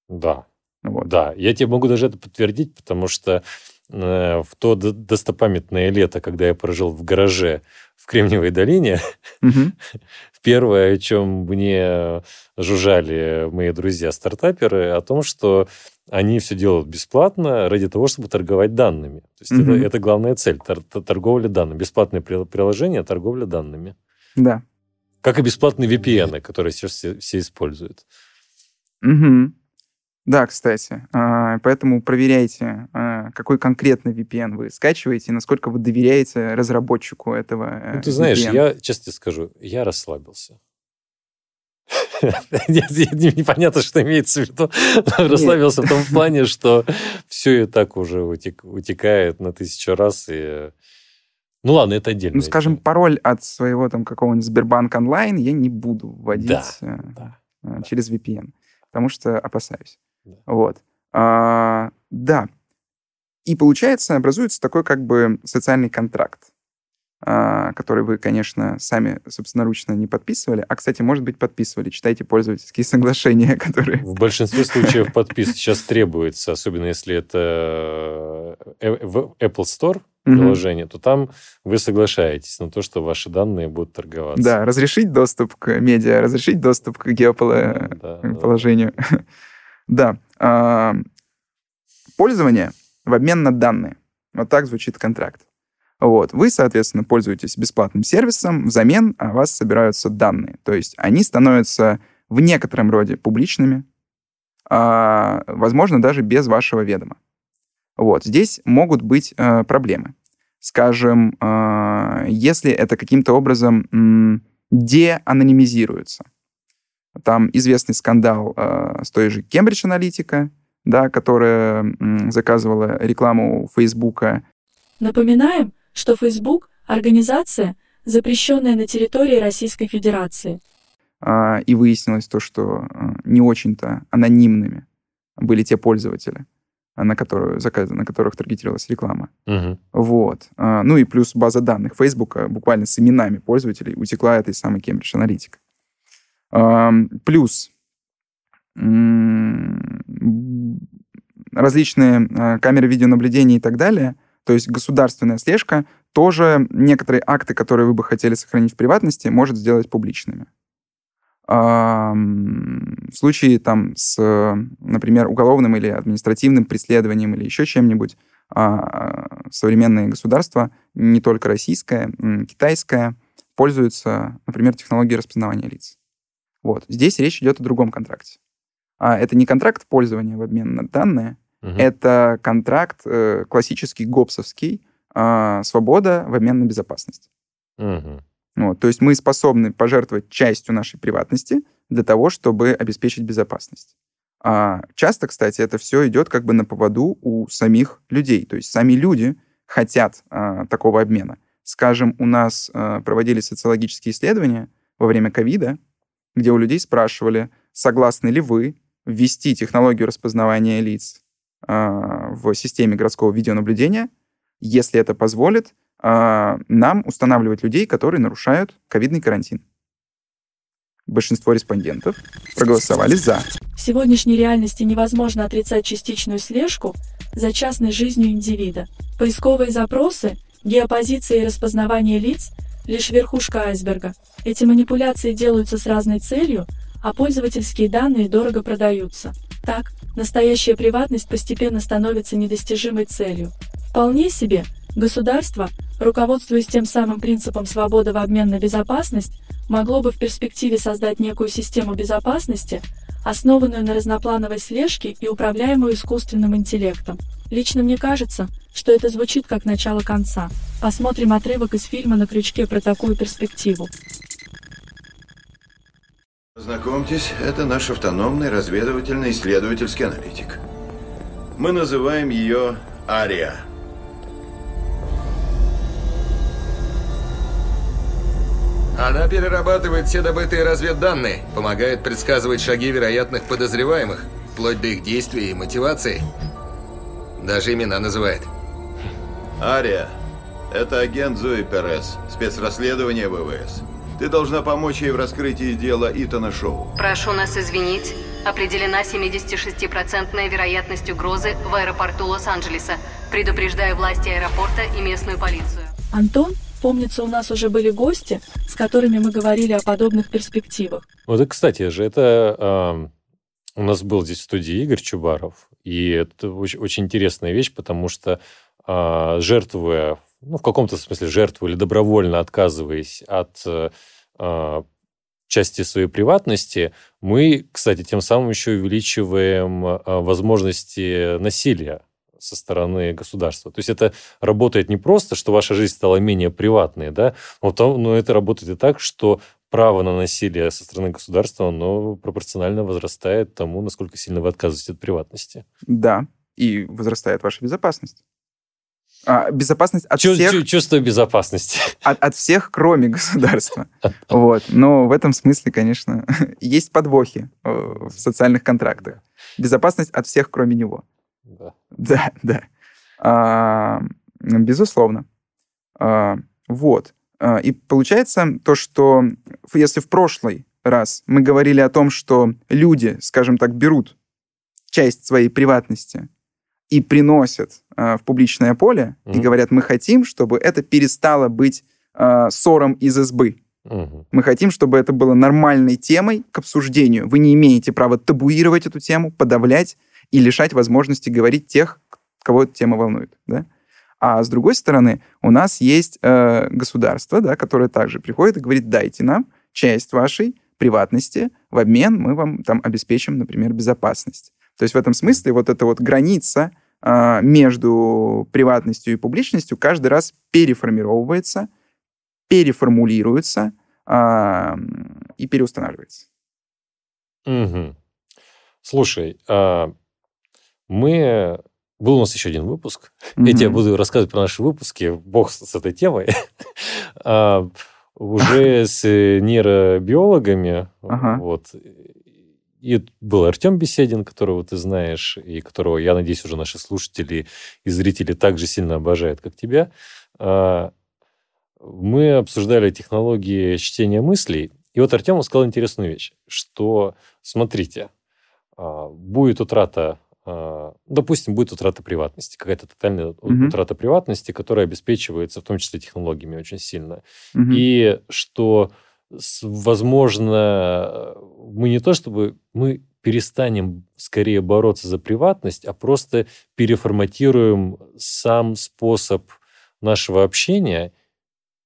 Да, Вот. да. Я тебе могу даже это подтвердить, потому что э, в то до- достопамятное лето, когда я прожил в гараже в Кремниевой долине, Мгм. первое, о чем мне жужжали мои друзья-стартаперы, о том, что они все делают бесплатно ради того, чтобы торговать данными. То есть это, Мгм. это главная цель тор- тор- торговля данными. Бесплатное при- приложение, торговля данными. Да. Как и бесплатные VPN, которые сейчас все, все используют. Мгм. Да, кстати. А, Поэтому проверяйте, а, какой конкретно VPN вы скачиваете, и насколько вы доверяете разработчику этого э, Ну, ты знаешь, VPN. я, честно скажу, я расслабился. Непонятно, что имеется в виду. Расслабился в том плане, что все и так уже утек- утекает на тысячу раз. И... Ну ладно, это отдельно. Ну, скажем, пароль от своего там какого-нибудь Сбербанк онлайн я не буду вводить э, э, через VPN, потому что опасаюсь. Да. Вот. А, да. И получается, образуется такой как бы социальный контракт, а, который вы, конечно, сами собственноручно не подписывали. А, кстати, может быть, подписывали. Читайте пользовательские соглашения, которые... В большинстве случаев подписка сейчас требуется, особенно если это э, в Apple Store приложение, то там вы соглашаетесь на то, что ваши данные будут торговаться. Да, разрешить доступ к медиа, разрешить доступ к геоположению. Да, да. Да. а, Пользование в обмен на данные. Вот так звучит контракт. Вот. Вы, соответственно, пользуетесь бесплатным сервисом, взамен о вас собираются данные. То есть они становятся в некотором роде публичными, а, возможно, даже без вашего ведома. Вот. Здесь могут быть э, проблемы. Скажем, э, если это каким-то образом деанонимизируется. Там известный скандал э, с той же Cambridge Analytica, да, которая м, заказывала рекламу Фейсбука. Напоминаем, что Facebook – организация, запрещенная на территории Российской Федерации. а, и выяснилось то, что а, не очень-то анонимными были те пользователи, а, на, которую, заказ- на которых таргетировалась реклама. Мгм. Вот. А, Ну и плюс база данных Фейсбука буквально с именами пользователей утекла этой самой Cambridge Analytica. Плюс различные а, камеры видеонаблюдения и так далее, то есть государственная слежка тоже некоторые акты, которые вы бы хотели сохранить в приватности, может сделать публичными. В случае там с, например, уголовным или административным преследованием или еще чем-нибудь, а, современные государства, не только российское, китайское, пользуются, например, технологией распознавания лиц. Вот. Здесь речь идет о другом контракте. А это не контракт пользования в обмен на данные, угу. это контракт э, классический гопсовский, э, свобода в обмен на безопасность. Угу. Вот, то есть мы способны пожертвовать частью нашей приватности для того, чтобы обеспечить безопасность. А часто, кстати, это все идет как бы на поводу у самих людей. То есть сами люди хотят а, такого обмена. Скажем, у нас а, проводили социологические исследования во время ковида, где у людей спрашивали, согласны ли вы ввести технологию распознавания лиц а, в системе городского видеонаблюдения, если это позволит а, нам устанавливать людей, которые нарушают ковидный карантин. Большинство респондентов проголосовали «за». В сегодняшней реальности невозможно отрицать частичную слежку за частной жизнью индивида. Поисковые запросы, геопозиция и распознавание лиц – лишь верхушка айсберга. Эти манипуляции делаются с разной целью, а пользовательские данные дорого продаются. Так, настоящая приватность постепенно становится недостижимой целью. Вполне себе – Государство, руководствуясь тем самым принципом свободы в обмен на безопасность, могло бы в перспективе создать некую систему безопасности, основанную на разноплановой слежке и управляемую искусственным интеллектом. Лично мне кажется, что это звучит как начало конца. Посмотрим отрывок из фильма «На крючке» про такую перспективу. Знакомьтесь, это наш автономный разведывательный исследовательский аналитик. Мы называем ее Ария. Она перерабатывает все добытые разведданные, помогает предсказывать шаги вероятных подозреваемых, вплоть до их действий и мотивации. Даже имена называет. Ария, это агент Зои Перес, спецрасследование ВВС. Ты должна помочь ей в раскрытии дела Итана Шоу. Прошу нас извинить. Определена 76% вероятность угрозы в аэропорту Лос-Анджелеса. Предупреждаю власти аэропорта и местную полицию. Антон Помнится, у нас уже были гости, с которыми мы говорили о подобных перспективах. Вот, кстати же, это э, у нас был здесь в студии Игорь Чубаров, и это очень, очень интересная вещь, потому что э, жертвуя, ну, в каком-то смысле жертвуя или добровольно отказываясь от э, части своей приватности, мы, кстати, тем самым еще увеличиваем э, возможности насилия со стороны государства. То есть это работает не просто, что ваша жизнь стала менее приватной, да, но, но это работает и так, что право на насилие со стороны государства, оно пропорционально возрастает тому, насколько сильно вы отказываетесь от приватности. Да, и возрастает ваша безопасность. А, безопасность от Чу- всех... Чувство безопасности. От, от всех, кроме государства. Вот. Но в этом смысле, конечно, есть подвохи э, в социальных контрактах. Безопасность от всех, кроме него. Да. Да, да. А, безусловно. А, вот. А, и получается то, что если в прошлый раз мы говорили о том, что люди, скажем так, берут часть своей приватности и приносят а, в публичное поле mm-hmm. и говорят, мы хотим, чтобы это перестало быть а, ссором из избы. Угу. Мы хотим, чтобы это было нормальной темой к обсуждению. Вы не имеете права табуировать эту тему, подавлять и лишать возможности говорить тех, кого эта тема волнует. Да? А с другой стороны, у нас есть э, государство, да, которое также приходит и говорит, дайте нам часть вашей приватности, в обмен мы вам там обеспечим, например, безопасность. То есть в этом смысле вот эта вот граница э, между приватностью и публичностью каждый раз переформировывается, переформулируется э, и переустанавливается. Угу. Слушай, а мы... Был у нас еще один выпуск. Mm-hmm. Я тебе буду рассказывать про наши выпуски. Бог с этой темой. А, уже с нейробиологами. Вот. И был Артем Беседин, которого ты знаешь, и которого, я надеюсь, уже наши слушатели и зрители так же сильно обожают, как тебя. А, мы обсуждали технологии чтения мыслей. И вот Артем сказал интересную вещь, что, смотрите, а, будет утрата допустим, будет утрата приватности, какая-то тотальная Мгм. утрата приватности, которая обеспечивается в том числе технологиями очень сильно. Мгм. И что, возможно, мы не то чтобы мы перестанем скорее бороться за приватность, а просто переформатируем сам способ нашего общения,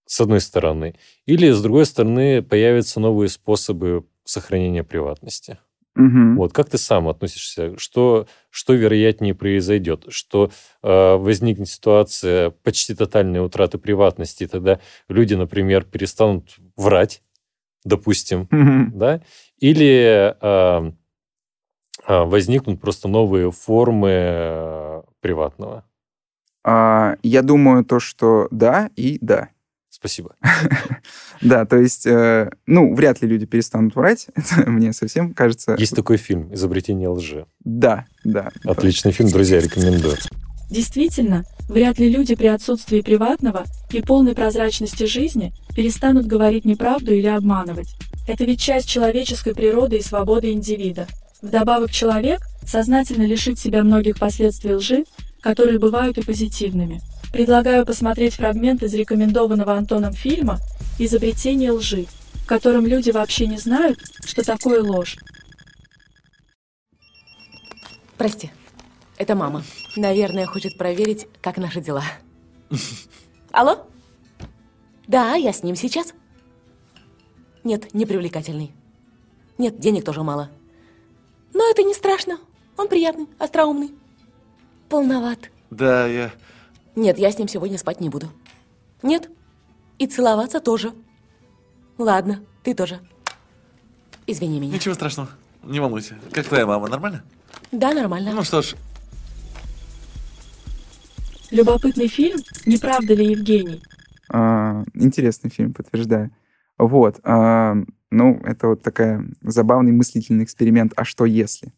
с одной стороны, или, с другой стороны, появятся новые способы сохранения приватности. Мгм. Вот как ты сам относишься? Что, что вероятнее произойдет? Что э, возникнет ситуация почти тотальной утраты приватности, и тогда люди, например, перестанут врать, допустим, Мгм. да? Или э, э, возникнут просто новые формы э, приватного? А, Я думаю, то, что да и да. Спасибо. Да, то есть, э, ну, вряд ли люди перестанут врать. Это мне совсем кажется... Есть такой фильм «Изобретение лжи». Да, да. Отличный фильм, друзья, рекомендую. Действительно, вряд ли люди при отсутствии приватного и полной прозрачности жизни перестанут говорить неправду или обманывать. Это ведь часть человеческой природы и свободы индивида. Вдобавок человек сознательно лишит себя многих последствий лжи, которые бывают и позитивными. Предлагаю посмотреть фрагмент из рекомендованного Антоном фильма «Изобретение лжи», в котором люди вообще не знают, что такое ложь. Прости, это мама. Наверное, хочет проверить, как наши дела. Алло? Да, я с ним сейчас. Нет, не привлекательный. Нет, денег тоже мало. Но это не страшно. Он приятный, остроумный. Полноват. Да, я... Нет, я с ним сегодня спать не буду. Нет. И целоваться тоже. Ладно, ты тоже. Извини меня. Ничего страшного. Не волнуйся. Как твоя мама, нормально? Да, нормально. Ну что ж, Любопытный фильм, не правда ли, Евгений? А, Интересный фильм, подтверждаю. Вот. а, Ну, это вот такая забавный мыслительный эксперимент «А что если?».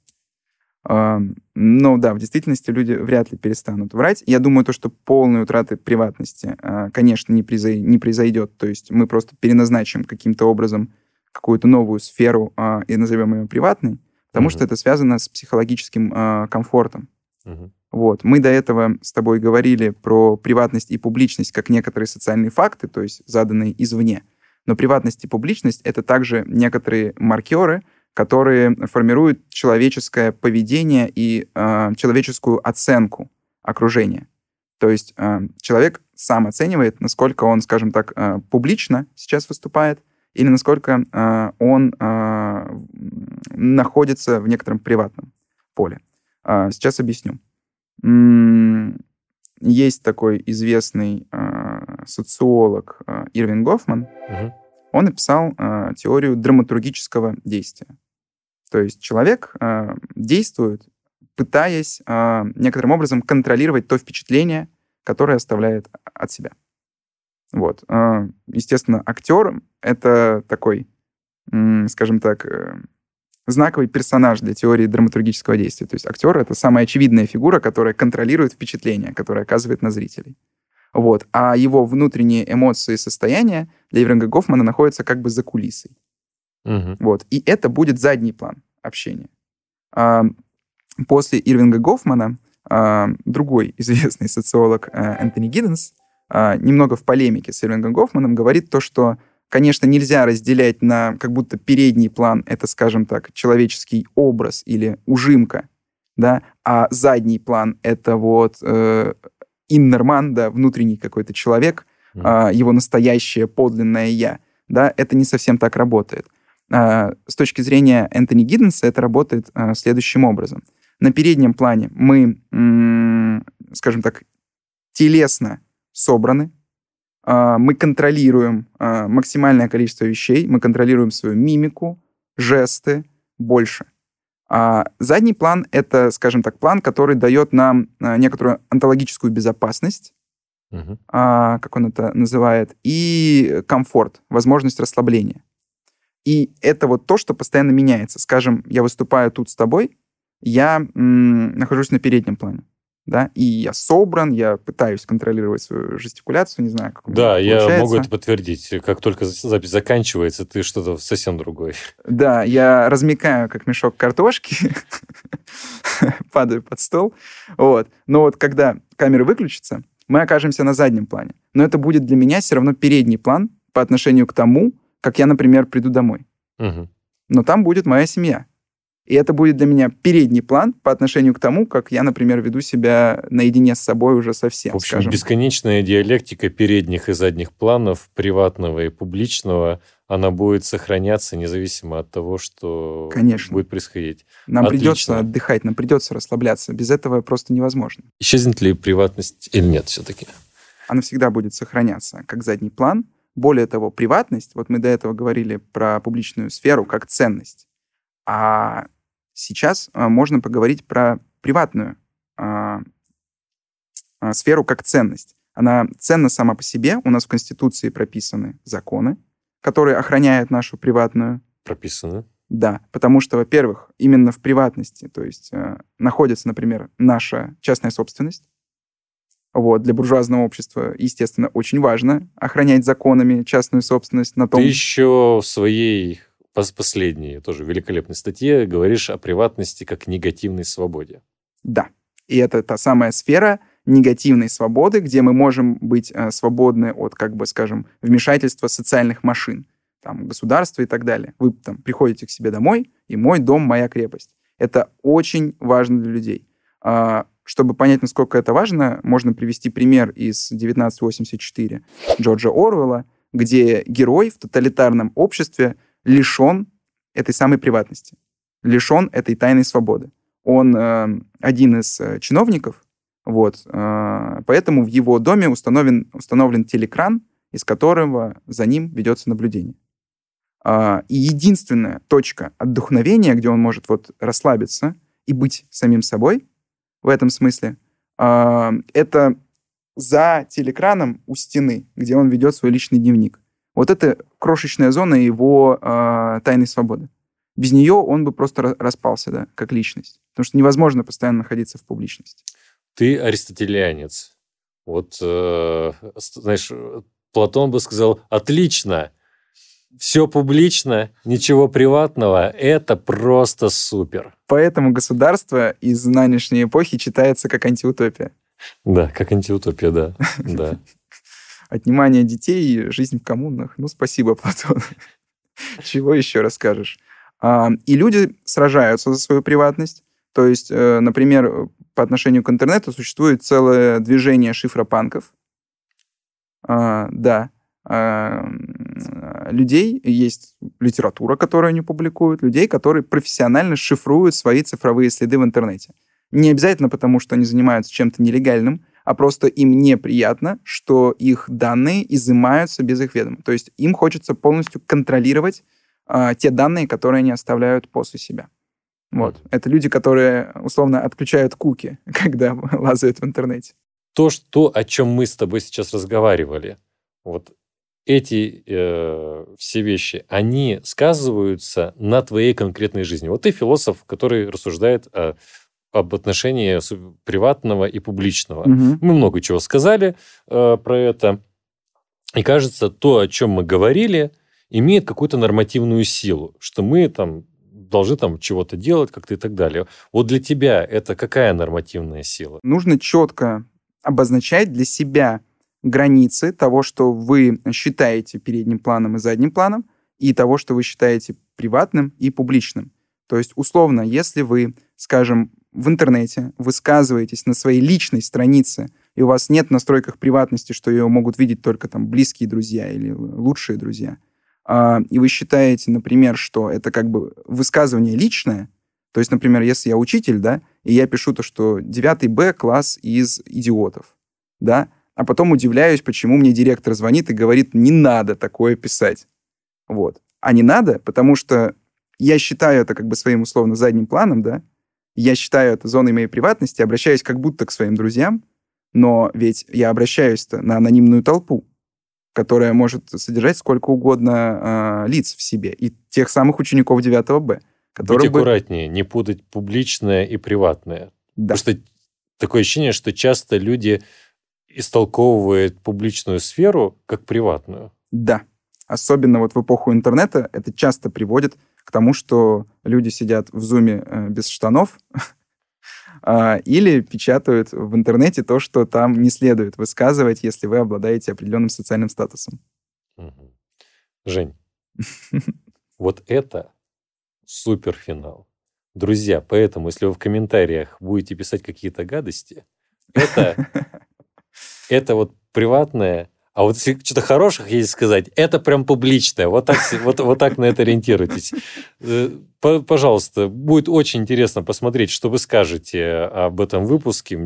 А, Ну да, в действительности люди вряд ли перестанут врать. Я думаю, то, что полной утраты приватности, а, конечно, не, произой- не произойдет. То есть мы просто переназначим каким-то образом какую-то новую сферу а, и назовем ее приватной, потому Мгм. что это связано с психологическим а, комфортом. Мгм. Вот. Мы до этого с тобой говорили про приватность и публичность как некоторые социальные факты, то есть заданные извне. Но приватность и публичность — это также некоторые маркеры, которые формируют человеческое поведение и э, человеческую оценку окружения. То есть э, человек сам оценивает, насколько он, скажем так, э, публично сейчас выступает, или насколько э, он э, находится в некотором приватном поле. А, Сейчас объясню. Есть такой известный а, социолог а, Ирвин Гофман. Мгм. Он написал а, теорию драматургического действия. То есть человек а, действует, пытаясь а, некоторым образом контролировать то впечатление, которое оставляет от себя. Вот. А, Естественно, актер — это такой, м, скажем так, э, знаковый персонаж для теории драматургического действия. То есть актер — это самая очевидная фигура, которая контролирует впечатление, которое оказывает на зрителей. Вот. А его внутренние эмоции и состояния для Ивринга Гофмана находятся как бы за кулисой. Мгм. Вот. И это будет задний план общения. После Ирвинга Гофмана другой известный социолог а, Энтони Гидденс а, немного в полемике с Ирвингом Гофманом говорит то, что, конечно, нельзя разделять на как будто передний план, это, скажем так, человеческий образ или ужимка, да, а задний план — это вот э, иннерман, да, внутренний какой-то человек, а, его настоящее подлинное «я», да, это не совсем так работает. А, С точки зрения Энтони Гидденса это работает а, следующим образом. На переднем плане мы, скажем так, телесно собраны, а, мы контролируем максимальное количество вещей, мы контролируем свою мимику, жесты больше. А задний план — это, скажем так, план, который дает нам некоторую онтологическую безопасность, а, как он это называет, и комфорт, возможность расслабления. И это вот то, что постоянно меняется. Скажем, я выступаю тут с тобой, я м, нахожусь на переднем плане. да, и я собран, я пытаюсь контролировать свою жестикуляцию, не знаю, как у меня Да, я получается. могу это подтвердить. Как только запись заканчивается, ты что-то совсем другой. Да, я размекаю, как мешок картошки, падаю под стол, вот. Но вот когда камера выключится, мы окажемся на заднем плане. Но это будет для меня все равно передний план по отношению к тому, как я, например, приду домой. Мгм. но там будет моя семья. И это будет для меня передний план по отношению к тому, как я, например, веду себя наедине с собой уже совсем, В общем, скажем. бесконечная диалектика передних и задних планов, приватного и публичного, она будет сохраняться независимо от того, что Конечно. будет происходить. Нам Отлично. придется отдыхать, нам придется расслабляться. Без этого просто невозможно. Исчезнет ли приватность или нет все-таки? Она всегда будет сохраняться как задний план. Более того, приватность, вот мы до этого говорили про публичную сферу как ценность. А сейчас а, можно поговорить про приватную а, сферу как ценность. Она ценна сама по себе. У нас в Конституции прописаны законы, которые охраняют нашу приватную Прописано. Да, потому что, во-первых, именно в приватности, то есть э, находится, например, наша частная собственность. Вот, для буржуазного общества, естественно, очень важно охранять законами частную собственность на том... Ты еще в своей пос- последней, тоже великолепной статье говоришь о приватности как негативной свободе. Да. И это та самая сфера негативной свободы, где мы можем быть э, свободны от, как бы, скажем, вмешательства социальных машин, там, государства и так далее. Вы там приходите к себе домой, и мой дом — моя крепость. Это очень важно для людей. А, Чтобы понять, насколько это важно, можно привести пример из 1984 Джорджа Оруэлла, где герой в тоталитарном обществе лишен этой самой приватности, лишен этой тайной свободы. Он э, один из э, чиновников, вот, э, поэтому в его доме установлен, установлен телекран, из которого за ним ведется наблюдение. А, и единственная точка отдохновения, где он может вот расслабиться и быть самим собой в этом смысле, а, это за телекраном у стены, где он ведет свой личный дневник. Вот это крошечная зона его а, тайной свободы. Без нее он бы просто ра- распался, да, как личность. Потому что невозможно постоянно находиться в публичности. Ты аристотелианец. Вот, э, знаешь, Платон бы сказал, отлично, все публично, ничего приватного, это просто супер. Поэтому государство из нынешней эпохи читается как антиутопия. Да, как антиутопия, да. да. Отнимание детей, жизнь в коммунах. Ну, спасибо, Платон. Чего еще расскажешь? А, И люди сражаются за свою приватность. То есть, э, например, по отношению к интернету существует целое движение шифропанков. А, Да. А, м, Людей, есть литература, которую они публикуют, людей, которые профессионально шифруют свои цифровые следы в интернете. Не обязательно потому, что они занимаются чем-то нелегальным, а просто им неприятно, что их данные изымаются без их ведома. То есть им хочется полностью контролировать а, те данные, которые они оставляют после себя. Вот. Это люди, которые условно отключают куки, когда лазают в интернете. То, что, о чем мы с тобой сейчас разговаривали, вот эти э, все вещи, они сказываются на твоей конкретной жизни. Вот ты философ, который рассуждает о- об отношении приватного и публичного. Мгм. Мы много чего сказали э, про это. И кажется, то, о чем мы говорили, имеет какую-то нормативную силу, что мы там должны там чего-то делать как-то и так далее. Вот для тебя это какая нормативная сила? Нужно четко обозначать для себя границы того, что вы считаете передним планом и задним планом, и того, что вы считаете приватным и публичным. То есть, условно, если вы, скажем, в интернете высказываетесь на своей личной странице, и у вас нет в настройках приватности, что ее могут видеть только там близкие друзья или лучшие друзья, а, и вы считаете, например, что это как бы высказывание личное, то есть, например, если я учитель, да, и я пишу то, что 9 Б класс из идиотов, да, а потом удивляюсь, почему мне директор звонит и говорит, не надо такое писать. Вот. А не надо, потому что я считаю это как бы своим условно задним планом, да, я считаю это зоной моей приватности, обращаюсь как будто к своим друзьям, но ведь я обращаюсь-то на анонимную толпу, которая может содержать сколько угодно э, лиц в себе, и тех самых учеников 9 Б, Быть которые бы... аккуратнее, не путать публичное и приватное. Да. Потому что такое ощущение, что часто люди истолковывают публичную сферу как приватную. Да. Особенно вот в эпоху интернета это часто приводит к тому, что люди сидят в зуме э, без штанов а, или печатают в интернете то, что там не следует высказывать, если вы обладаете определенным социальным статусом. Жень, вот это суперфинал. Друзья, поэтому, если вы в комментариях будете писать какие-то гадости, это, это вот приватное а вот если что-то хороших есть сказать, это прям публичное. Вот так, вот, вот так на это ориентируйтесь. Э, пожалуйста, будет очень интересно посмотреть, что вы скажете об этом выпуске.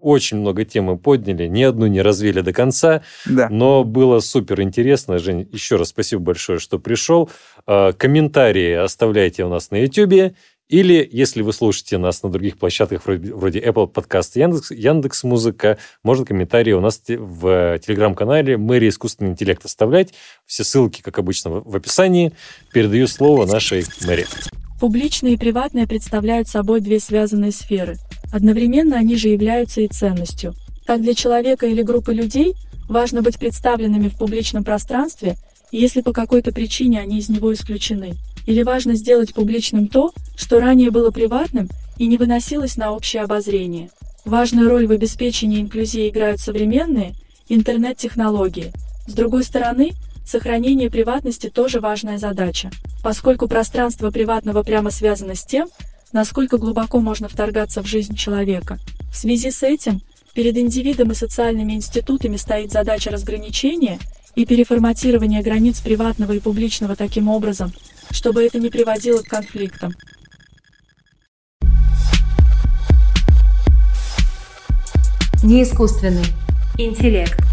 Очень много тем мы подняли, ни одну не развели до конца, да. но было супер интересно. Жень, еще раз спасибо большое, что пришел. Э, комментарии оставляйте у нас на YouTube. Или, если вы слушаете нас на других площадках вроде Apple Podcast, Яндекс, Яндекс Музыка, можно комментарии у нас в телеграм-канале «Мэри искусственный интеллект» оставлять. Все ссылки, как обычно, в описании. Передаю слово нашей Мэри. Публичное и приватное представляют собой две связанные сферы. Одновременно они же являются и ценностью. Так для человека или группы людей важно быть представленными в публичном пространстве, если по какой-то причине они из него исключены. Или важно сделать публичным то, что ранее было приватным и не выносилось на общее обозрение. Важную роль в обеспечении инклюзии играют современные интернет-технологии. С другой стороны, сохранение приватности тоже важная задача, поскольку пространство приватного прямо связано с тем, насколько глубоко можно вторгаться в жизнь человека. В связи с этим перед индивидом и социальными институтами стоит задача разграничения и переформатирования границ приватного и публичного таким образом, чтобы это не приводило к конфликтам. Неискусственный интеллект.